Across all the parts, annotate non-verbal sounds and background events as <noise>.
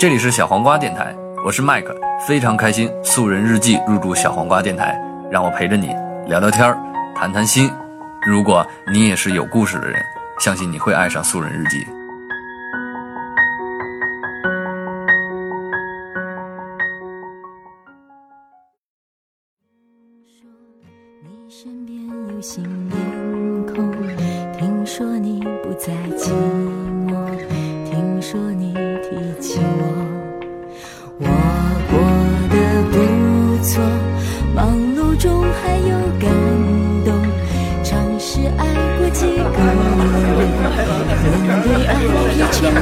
这里是小黄瓜电台，我是麦克，非常开心素人日记入驻小黄瓜电台，让我陪着你聊聊天儿，谈谈心。如果你也是有故事的人，相信你会爱上素人日记。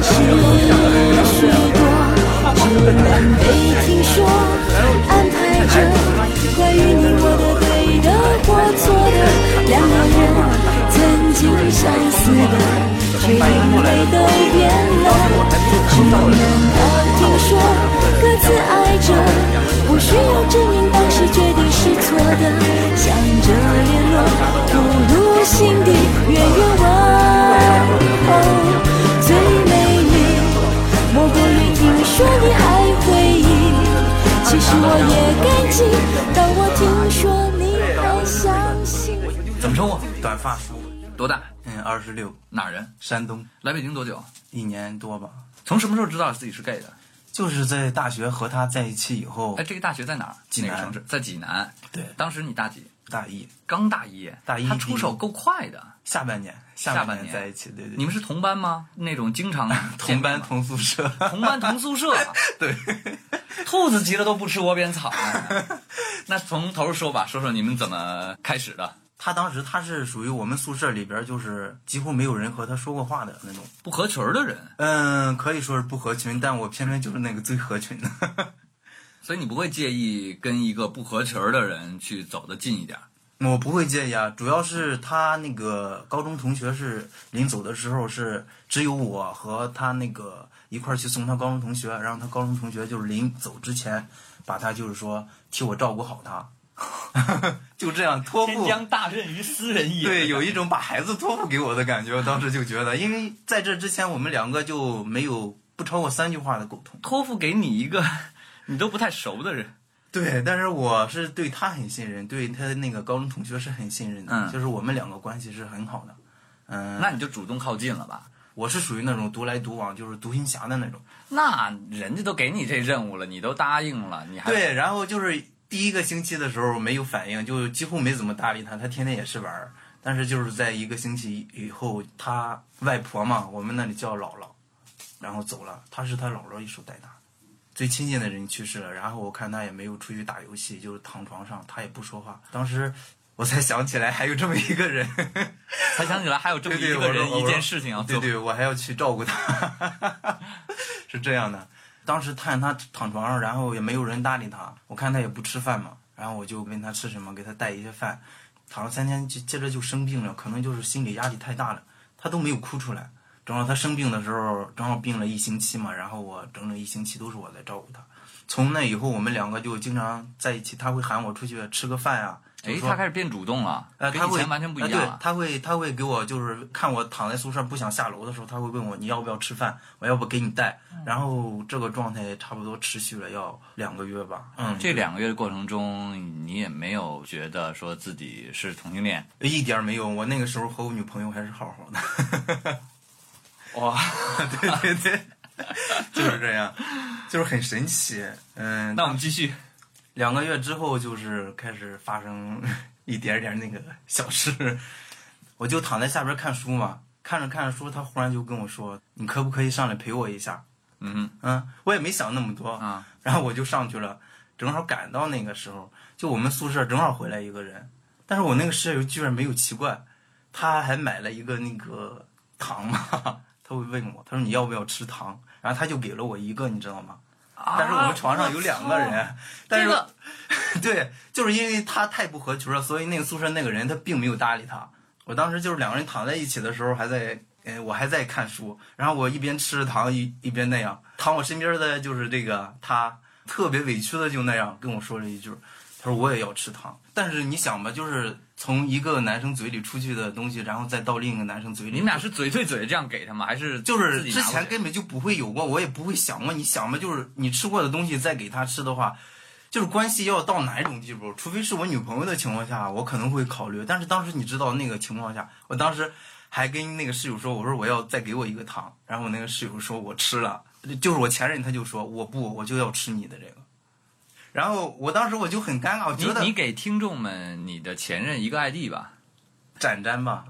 失了许多，只能被听说，安排着关于你我的对的或错的，两个人曾经相似的，却因为都变了，只能靠听说，各自爱着，不需要证明当时决定是错的，想着联络，吐露心底。我也感激，当我听说你还相信。怎么称呼？短发叔，多大？嗯，二十六，哪人？山东，来北京多久？一年多吧。从什么时候知道自己是 gay 的？就是在大学和他在一起以后哎，，这个大学在哪儿？济南哪个城市？在济南。对当时你大几？大一刚大一。大一他出手够快的。下半年，下半年在一起，对对。你们是同班吗？那种经常 <laughs> 同班同宿舍，同班同宿舍。<laughs> 对，兔子急了都不吃窝边草。<laughs> 那从头说吧，说说你们怎么开始的？他当时他是属于我们宿舍里边就是几乎没有人和他说过话的那种。不合群儿的人，嗯，可以说是不合群，但我偏偏就是那个最合群的。所以你不会介意跟一个不合群儿的人去走得近一点。我不会介意啊，主要是他那个高中同学是临走的时候是只有我和他那个一块儿去送他高中同学，然后他高中同学就是临走之前把他就是说替我照顾好他，<laughs> 就这样托付。将大任于斯人也。对，有一种把孩子托付给我的感觉。我当时就觉得，因为在这之前我们两个就没有不超过三句话的沟通。托付给你一个 <laughs> 你都不太熟的人。对，但是我是对他很信任，对他那个高中同学是很信任的，嗯就是我们两个关系是很好的。嗯，那你就主动靠近了吧？我是属于那种独来独往，就是独行侠的那种。那人家都给你这任务了，你都答应了，你还对，然后就是第一个星期的时候没有反应，就几乎没怎么搭理他，他天天也是玩儿。但是就是在一个星期以后，他外婆嘛，我们那里叫姥姥，然后走了，他是他姥姥一手带大的。最亲近的人去世了，然后我看他也没有出去打游戏，就是躺床上，他也不说话。当时我才想起来还有这么一个人，<laughs> 才想起来还有这么一个人一件事情要做。对对，我还要去照顾他，<laughs> 是这样的。当时看他躺床上，然后也没有人搭理他，我看他也不吃饭嘛，然后我就问他吃什么，给他带一些饭。躺了三天，就接着就生病了，可能就是心理压力太大了，他都没有哭出来。正好他生病的时候，正好病了一星期嘛，然后我整整一星期都是我在照顾他。从那以后，我们两个就经常在一起，他会喊我出去吃个饭啊。就哎，他开始变主动了，呃，他会跟以前完全不一呃样了。对，他会他会给我就是看我躺在宿舍不想下楼的时候，他会问我你要不要吃饭，我要不给你带。嗯然后这个状态差不多持续了要两个月吧。嗯，这两个月的过程中，你也没有觉得说自己是同性恋。一点儿没有，我那个时候和我女朋友还是好好的。<laughs> 哇，<laughs> 对对对，就是这样，就是很神奇。嗯，那我们继续。两个月之后，就是开始发生一点点那个小事，我就躺在下边看书嘛，看着看着书，他忽然就跟我说：“你可不可以上来陪我一下嗯？”嗯，我也没想那么多，啊，然后我就上去了，正好赶到那个时候，就我们宿舍正好回来一个人，但是我那个室友居然没有奇怪，他还买了一个那个糖嘛，他会问我，他说你要不要吃糖，然后他就给了我一个，你知道吗？但是我们床上有两个人，但是、这个 <laughs> 对，就是因为他太不合群了，所以那个宿舍那个人他并没有搭理他。我当时就是两个人躺在一起的时候，还在，嗯，我还在看书，然后我一边吃着糖一一边那样，躺我身边的就是这个他，特别委屈的就那样跟我说了一句：“他说我也要吃糖。但是你想吧，就是从一个男生嘴里出去的东西，然后再到另一个男生嘴里，你们俩是嘴对嘴这样给他吗？还是就是之前根本就不会有过，我也不会想过。你想吧，就是你吃过的东西再给他吃的话，就是关系要到哪一种地步？除非是我女朋友的情况下，我可能会考虑。但是当时你知道那个情况下，我当时还跟那个室友说，我说我要再给我一个糖，然后我那个室友说我吃了，就是我前任他就说我不，我就要吃你的这个。然后我当时我就很尴尬，我觉得你你给听众们你的前任一个 ID 吧，展展吧，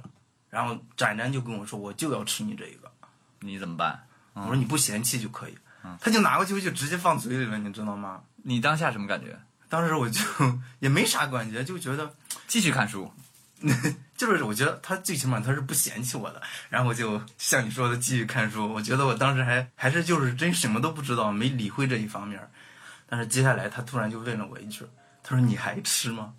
然后展展就跟我说我就要吃你这一个。你怎么办？我说你不嫌弃就可以，他就拿过去就直接放嘴里了，你知道吗？你当下什么感觉？当时我就 <laughs> 也没啥感觉，就觉得继续看书，<laughs> 就是我觉得他最起码他是不嫌弃我的，然后我就像你说的继续看书。我觉得我当时还还是就是真什么都不知道，没理会这一方面。但是接下来他突然就问了我一句，他说你还吃吗？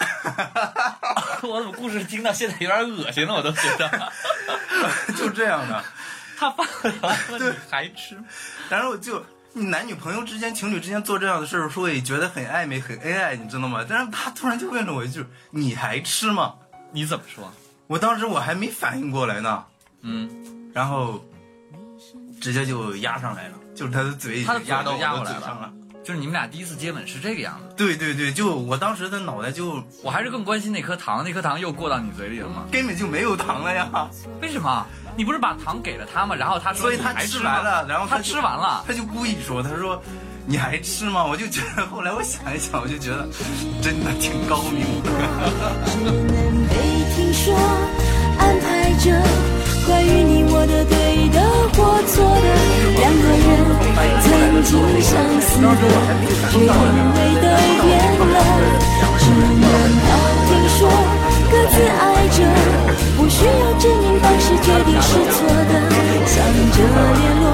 <laughs> 我怎么故事听到现在有点恶心了？我都觉得 <laughs> 就这样的。<laughs> 他发完了，你还吃？然后就你男女朋友之间、情侣之间做这样的事儿，会觉得很暧昧、很恩爱，你知道吗？但是他突然就问了我一句：“你还吃吗你怎么说？？”我当时我还没反应过来呢，嗯，然后直接就压上来了，就是他的嘴已他的压到压过来了的嘴上了。就是你们俩第一次接吻是这个样子。对对对，就我当时的脑袋就我还是更关心那颗糖，那颗糖又过到你嘴里了吗？根本就没有糖了呀，为什么？你不是把糖给了他吗？然后他说所以他吃完了，然后他就吃完了，他就故意说，他说你还吃吗？我就觉得后来我想一想，我就觉得真的挺高明的。只能被听说，安排着关于你我的对的或错曾经相似的，却因为都变了。只能要听说，各自爱着，不需要证明当时决定是错的，想着联络，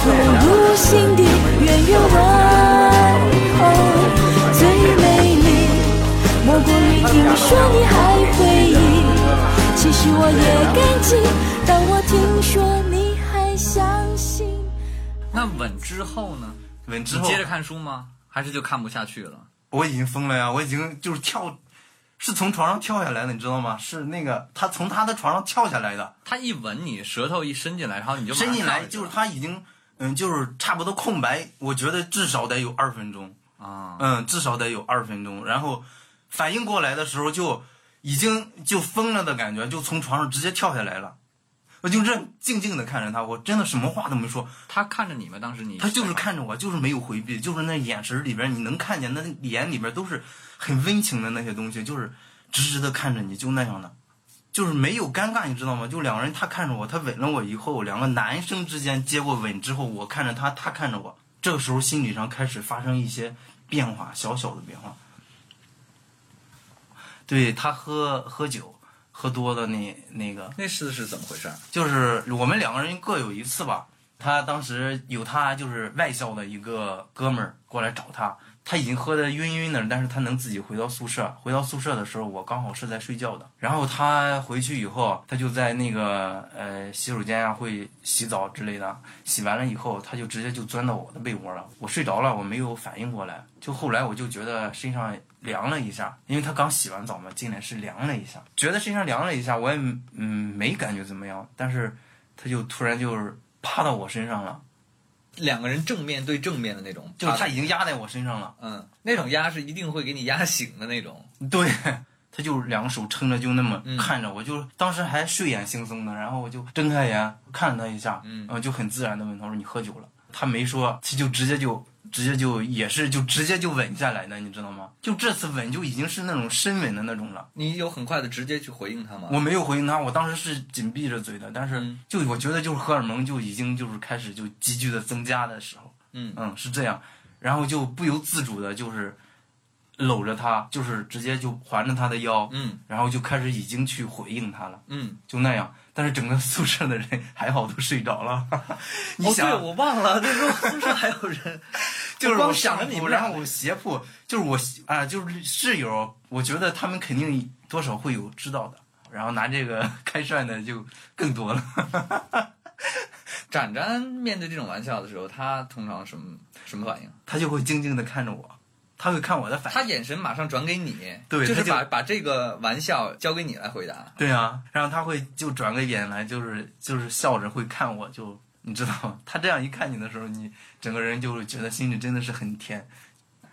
投入心底，远远问候，最美丽。莫过于听说你还回忆，其实我也感激。当我听说你，那吻之后呢？吻之后接着看书吗？还是就看不下去了？我已经疯了呀！我已经就是跳，是从床上跳下来的，你知道吗？是那个他从他的床上跳下来的，他一吻你，舌头一伸进来，然后你就伸进来就是他已经嗯，就是差不多空白，我觉得至少得有二分钟，啊，嗯，至少得有二分钟。然后反应过来的时候，就已经就疯了的感觉，就从床上直接跳下来了。我就这静静的看着他，我真的什么话都没说，他看着你吗？当时你他就是看着我，就是没有回避，就是那眼神里边你能看见，那眼里边都是很温情的那些东西，就是直直的看着你，就那样的，就是没有尴尬，你知道吗？就两个人，他看着我，他吻了我以后，两个男生之间接过吻之后，我看着他，他看着我，这个时候心理上开始发生一些变化，小小的变化。对他喝喝酒，喝多的那那个，那次是怎么回事？就是我们两个人各有一次吧。他当时有他就是外校的一个哥们儿过来找他，他已经喝得晕晕的，但是他能自己回到宿舍。回到宿舍的时候，我刚好是在睡觉的。然后他回去以后，他就在那个呃洗手间啊会洗澡之类的。洗完了以后，他就直接就钻到我的被窝了。我睡着了，我没有反应过来。就后来我就觉得身上凉了一下，因为他刚洗完澡嘛，进来是凉了一下，觉得身上凉了一下，我也嗯没感觉怎么样，但是他就突然就是趴到我身上了，两个人正面对正面的那种，就是他已经压在我身上了，嗯，那种压是一定会给你压醒的那种。对，他就两个手撑着就那么嗯看着我，就当时还睡眼惺忪的，然后我就睁开眼看了他一下，嗯然后就很自然的问他说你喝酒了，他没说，他就直接就。直接就也是就直接就稳下来的，你知道吗？就这次稳就已经是那种深稳的那种了。你有很快的直接去回应他吗？我没有回应他，我当时是紧闭着嘴的，但是嗯就我觉得就是荷尔蒙就已经就是开始就急剧的增加的时候，嗯嗯是这样，然后就不由自主的就是搂着他，就是直接就环着他的腰，嗯然后就开始已经去回应他了，嗯，就那样。但是整个宿舍的人还好都睡着了，你哦，想，对，我忘了，那时候宿舍还有人，<laughs> 就是我我光想着，你们俩然后我斜铺，就是我啊、就是室友，我觉得他们肯定多少会有知道的，然后拿这个 <laughs> 开涮的就更多了。<laughs> 展展面对这种玩笑的时候，他通常什么什么反应？他就会静静的看着我，他会看我的反应。他眼神马上转给你，对就就是把把这个玩笑交给你来回答。对啊，然后他会就转个眼来，就是就是笑着会看我，就你知道吗？<laughs> 他这样一看你的时候，你整个人就会觉得心里真的是很甜。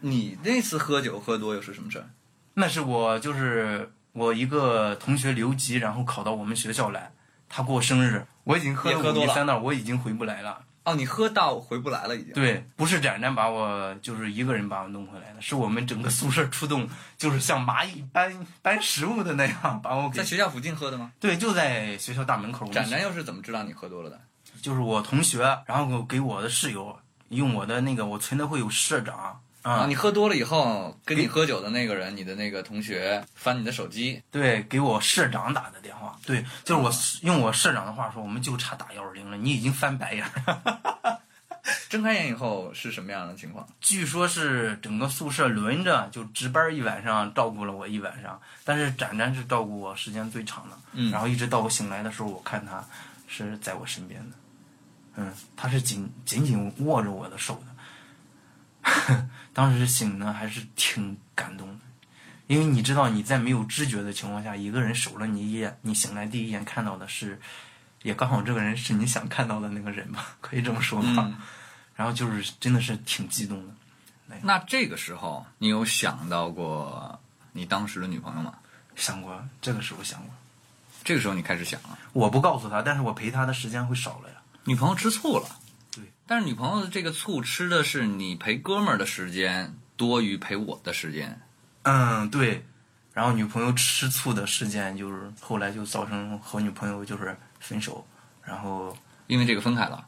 你那次喝酒喝多又是什么事儿？那是我就是我一个同学留级，然后考到我们学校来，他过生日，我已经喝了五三道，我已经回不来了。哦，你喝到回不来了已经。对，不是展展把我就是一个人把我弄回来的，是我们整个宿舍出动，就是像蚂蚁搬搬食物的那样把我给在。学校附近喝的吗？对，就在学校大门口。展展又是怎么知道你喝多了的？就是我同学，然后给我的室友用我的那个我存的会有社长啊，啊，你喝多了以后，跟你喝酒的那个人，你的那个同学翻你的手机，对，给我社长打的电话，对，就是我用我社长的话说，我们就差打幺二零了，你已经翻白眼儿。睁开眼以后是什么样的情况？据说是整个宿舍轮着就值班一晚上，照顾了我一晚上，但是展展是照顾我时间最长的，嗯。然后一直到我醒来的时候，我看他是在我身边的，嗯，他是紧紧紧握着我的手的，<laughs> 当时醒呢还是挺感动的，因为你知道你在没有知觉的情况下，一个人守了你一夜，你醒来第一眼看到的是，也刚好这个人是你想看到的那个人吧，可以这么说吧，嗯 <laughs> 然后就是真的是挺激动的。那这个时候，你有想到过你当时的女朋友吗？想过，这个时候想过。这个时候你开始想了，我不告诉她，但是我陪她的时间会少了呀。女朋友吃醋了。对，但是女朋友的这个醋吃的是你陪哥们儿的时间多于陪我的时间。嗯，对。然后女朋友吃醋的事件，就是后来就造成和女朋友就是分手。然后，因为这个分开了。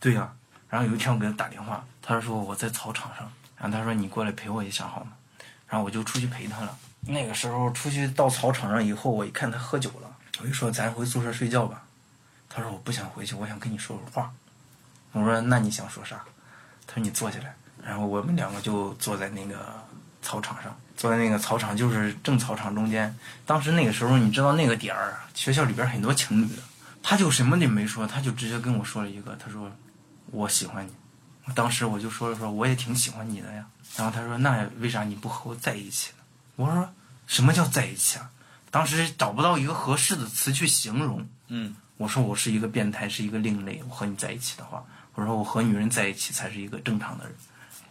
对呀、然后有一天我给他打电话，他说我在操场上，然后他说你过来陪我一下好吗？然后我就出去陪他了。那个时候出去到操场上以后，我一看他喝酒了，我就说咱回宿舍睡觉吧。他说我不想回去，我想跟你说会儿话。我说那你想说啥？他说你坐下来。然后我们两个就坐在那个操场上，坐在那个操场就是正操场中间。当时那个时候你知道那个点儿，学校里边很多情侣的，他就什么也没说，他就直接跟我说了一个，他说我喜欢你。当时我就说了说我也挺喜欢你的呀。然后他说那为啥你不和我在一起呢？我说什么叫在一起啊？当时找不到一个合适的词去形容。嗯，我说我是一个变态，是一个另类。我和你在一起的话，我说我和女人在一起才是一个正常的人。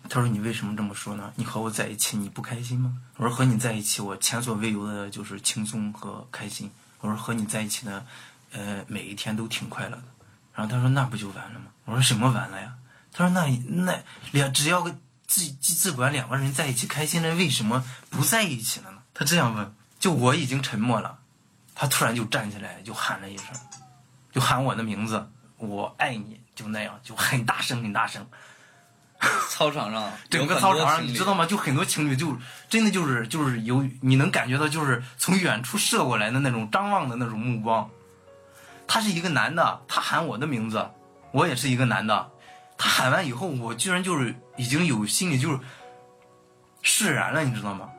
他说你为什么这么说呢？你和我在一起你不开心吗？我说和你在一起我前所未有的就是轻松和开心。我说和你在一起的，呃，每一天都挺快乐的。然后他说那不就完了吗？我说什么完了呀？他说那那两只要个自自自管两个人在一起开心了，为什么不在一起了呢？他这样问，就我已经沉默了，他突然就站起来就喊了一声，就喊我的名字，我爱你，就那样，就很大声很大声。<laughs> 操场上 <laughs> 整个操场上，你知道吗？就很多情侣就真的就是就是有你能感觉到就是从远处射过来的那种张望的那种目光。他是一个男的，他喊我的名字，我也是一个男的。他喊完以后，我居然就是已经有心里就是释然了，你知道吗？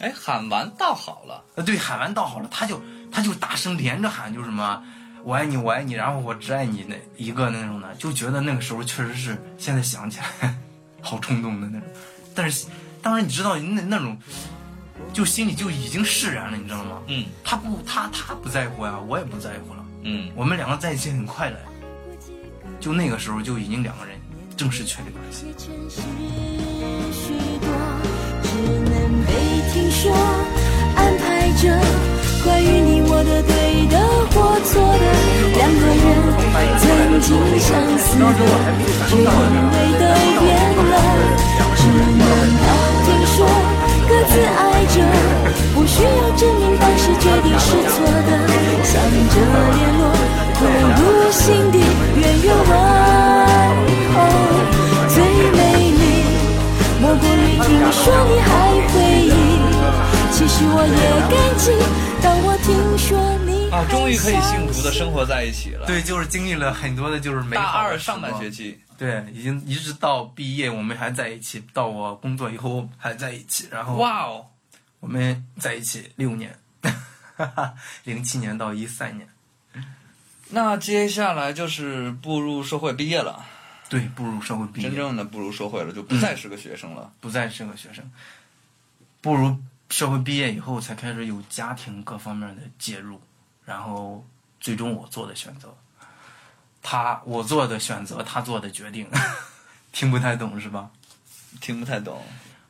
哎，喊完倒好了。呃，对，喊完倒好了，他就他就大声连着喊，就什么我爱你，我爱你，然后我只爱你那一个那种的，就觉得那个时候确实是现在想起来好冲动的那种，但是当然你知道那那种就心里就已经释然了，你知道吗？嗯他不他他不在乎呀，我也不在乎了，嗯，我们两个在一起很快乐，就那个时候就已经两个人正式确立关系。只能被听说，安排着关于你我的对的或错的，两个人曾经相似的，却因为都变了，只能要听说各自爱着，不需要证明当时决定是错的，想着联络，投入心底，远远问候，最美丽。莫过于听说你还回忆，其实我也该。终于可以幸福的生活在一起了。，对，就是经历了很多的，就是美大二上半学期，对，已经一直到毕业，我们还在一起，到我工作以后还在一起，然后哇哦，我们在一起六年，<laughs> 零七年到一三年。那接下来就是步入社会毕业了。对，步入社会毕业，真正的步入社会了，就不再是个学生了。不再是个学生，步入社会毕业以后，才开始有家庭各方面的介入，然后最终我做的选择，他我做的选择，他做的决定，<laughs> 听不太懂是吧？听不太懂。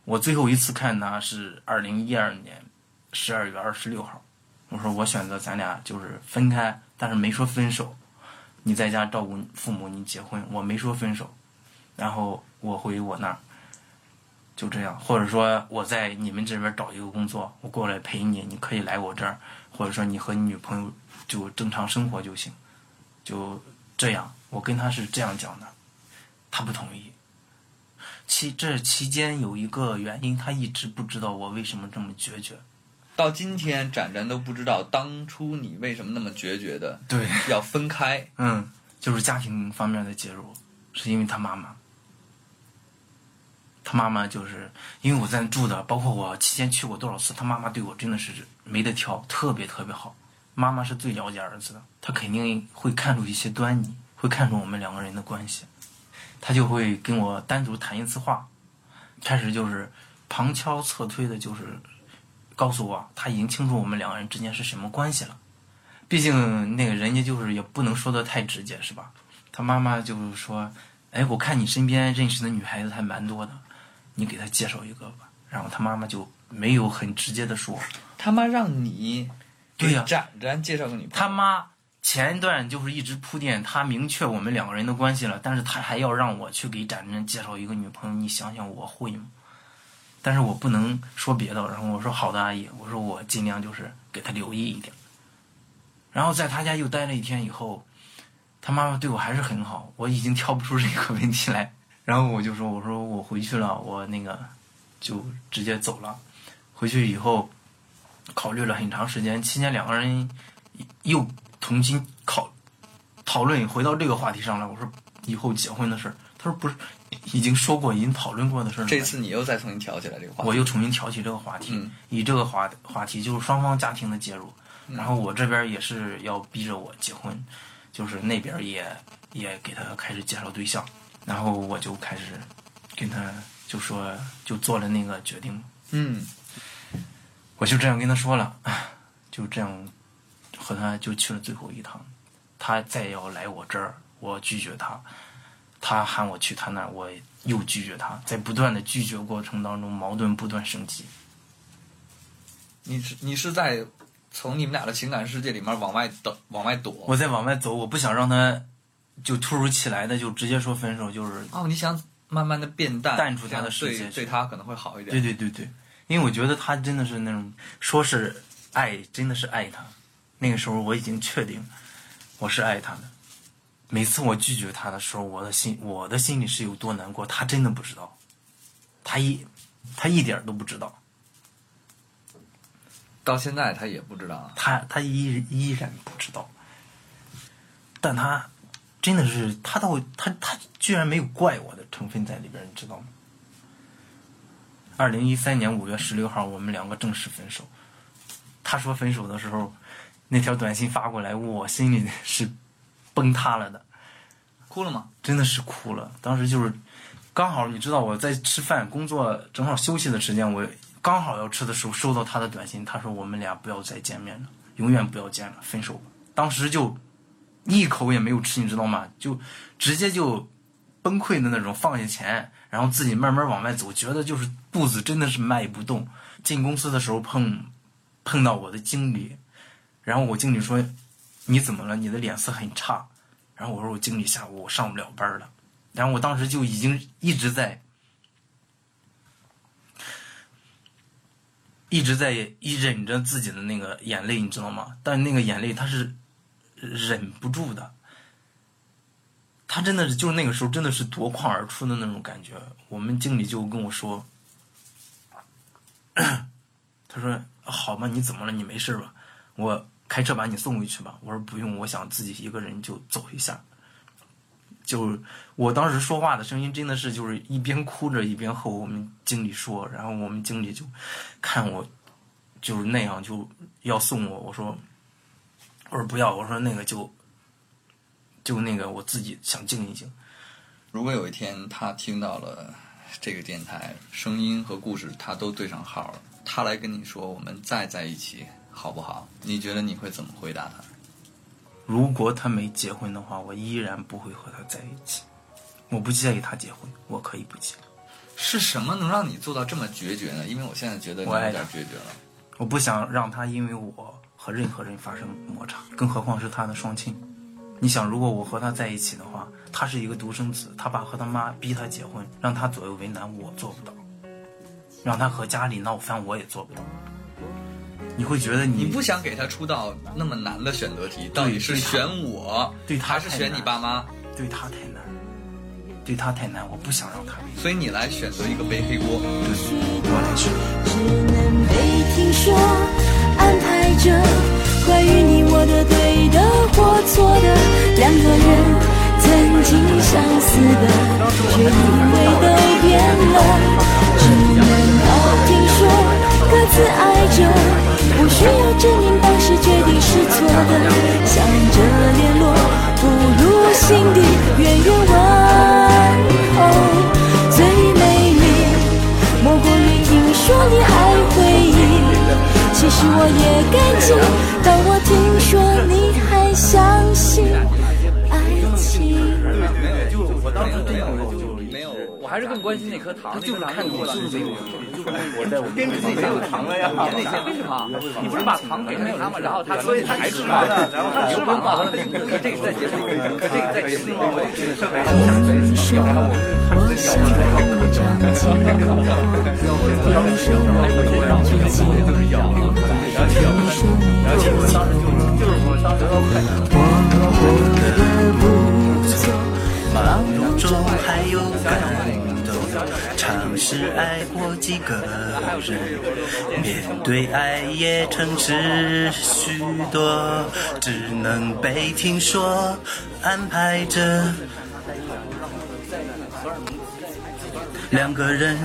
我最后一次看他是二零一二年十二月二十六号，我说我选择咱俩就是分开，但是没说分手。你在家照顾父母，你结婚，我没说分手，然后我回我那儿，就这样，或者说我在你们这边找一个工作，我过来陪你，你可以来我这儿，或者说你和你女朋友就正常生活就行，就这样。我跟他是这样讲的，他不同意。其这期间有一个原因，他一直不知道我为什么这么决绝。到今天，展展都不知道当初你为什么那么决绝的对，要分开。嗯，就是家庭方面的介入，是因为他妈妈。他妈妈就是因为我在住的，包括我期间去过多少次，他妈妈对我真的是没得挑，特别特别好。妈妈是最了解儿子的，她肯定会看出一些端倪，会看出我们两个人的关系，她就会跟我单独谈一次话，开始就是旁敲侧推的，就是告诉我他已经清楚我们两个人之间是什么关系了。毕竟那个人家就是也不能说的太直接，是吧？他妈妈就是说：“哎，我看你身边认识的女孩子还蛮多的，你给他介绍一个吧。”然后他妈妈就没有很直接的说，他妈让你对呀给展展介绍个女朋友，他妈前一段就是一直铺垫，他明确我们两个人的关系了，但是他还要让我去给展展介绍一个女朋友，你想想我会吗？但是我不能说别的，然后我说好的，阿姨，我说我尽量就是给他留意一点。然后在他家又待了一天以后，他妈妈对我还是很好，我已经挑不出这个问题来。然后我就说，我说我回去了，我那个就直接走了。回去以后，考虑了很长时间，期间两个人又重新考讨论，回到这个话题上来。我说以后结婚的事儿，他说不是已经说过，已经讨论过的事儿吗。这次你又再重新挑起来这个话题，我又重新挑起这个话题，嗯。以这个话话题就是双方家庭的介入，嗯。然后我这边也是要逼着我结婚，就是那边也也给他开始介绍对象，然后我就开始跟他就说就做了那个决定，嗯，我就这样跟他说了，<laughs> 就这样和他就去了最后一趟，他再要来我这儿，我拒绝他，他喊我去他那儿，我又拒绝他，在不断的拒绝过程当中，矛盾不断升级。你是你是在从你们俩的情感世界里面往外躲往外躲，我在往外走，我不想让他就突如其来的就直接说分手，就是哦，你想慢慢的变淡，淡出他的世界对对他可能会好一点。对对对对，因为我觉得他真的是那种说是爱，真的是爱他。那个时候我已经确定我是爱他的。每次我拒绝他的时候，我的心我的心里是有多难过，他真的不知道，他一他一点都不知道，到现在他也不知道啊。他他依依然不知道，但他真的是他到他他居然没有怪我的成分在里边，你知道吗？二零一三年五月十六号，我们两个正式分手。他说分手的时候，那条短信发过来，我心里是崩塌了的，哭了吗？真的是哭了。当时就是刚好你知道我在吃饭，工作正好休息的时间，我刚好要吃的时候收到他的短信，他说我们俩不要再见面了，永远不要见了，分手吧。当时就一口也没有吃，你知道吗？就直接就崩溃的那种，放下钱，然后自己慢慢往外走，觉得就是步子真的是迈不动。进公司的时候碰碰到我的经理，然后我经理说你怎么了？你的脸色很差。然后我说我经理下午我上不了班了，然后我当时就已经一直在一直在忍着自己的那个眼泪，你知道吗？但那个眼泪它是忍不住的，他真的是就是那个时候真的是夺眶而出的那种感觉。我们经理就跟我说，<clears throat> 他说好吧，你怎么了？你没事吧？我开车把你送回去吧。我说不用，我想自己一个人就走一下。就我当时说话的声音真的是就是一边哭着一边和我们经理说，然后我们经理就看我就是那样就要送我，我说我说不要，我说那个就就那个我自己想静一静。如果有一天他听到了这个电台声音和故事，他都对上号了，他来跟你说我们再在一起好不好？你觉得你会怎么回答他？如果他没结婚的话，我依然不会和他在一起。我不介意他结婚，我可以不结。是什么能让你做到这么决绝呢？因为我现在觉得你有我爱他点决绝了。我不想让他因为我和任何人发生摩擦，更何况是他的双亲。你想，如果我和他在一起的话，他是一个独生子，他爸和他妈逼他结婚，让他左右为难，我做不到；让他和家里闹翻，我也做不到。你会觉得你你不想给他出道那么难的选择题，到底是选我，对他还是选你爸妈？对他太难，对他太难，我不想让他所以你来选择一个背黑锅。对我来选。只能被听说，安排着关于你我的对的或错的，两个人曾经相似的，却因为都变其实我也感激，当我听说你还相信爱情。我，还是更关心那颗糖，就是看你是没有，我在我们编制自己没有糖了呀。那些为什么？你不是把糖给他吗？然后他所以他还吃吗？然后他吃完报他的名字，可这个在节目里，可这个在节目里，我这个上来听说我想和张继科，听说我最近听说尝试爱过几个人，面对爱也诚实许多，只能被听说安排着。两个人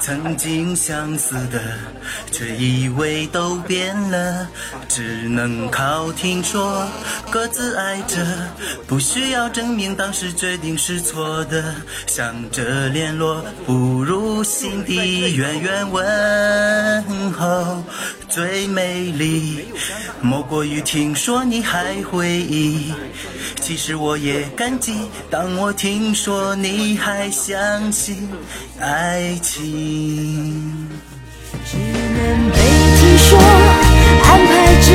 曾经相似的，却以为都变了，只能靠听说，各自爱着，不需要证明当时决定是错的，想着联络，不如心底远远问候。最美丽，莫过于听说你还回忆。其实我也感激，当我听说你还相信爱情。只能被听说，安排着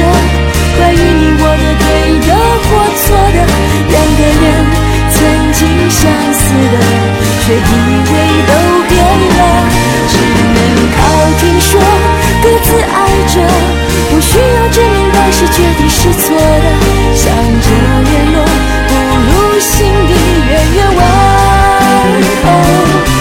关于你我的对的或错的，两个人曾经相似的，却以为都变了。只能靠听说，各自爱着，不需要证明当时决定是错的，想着联络，不如心底远远问候。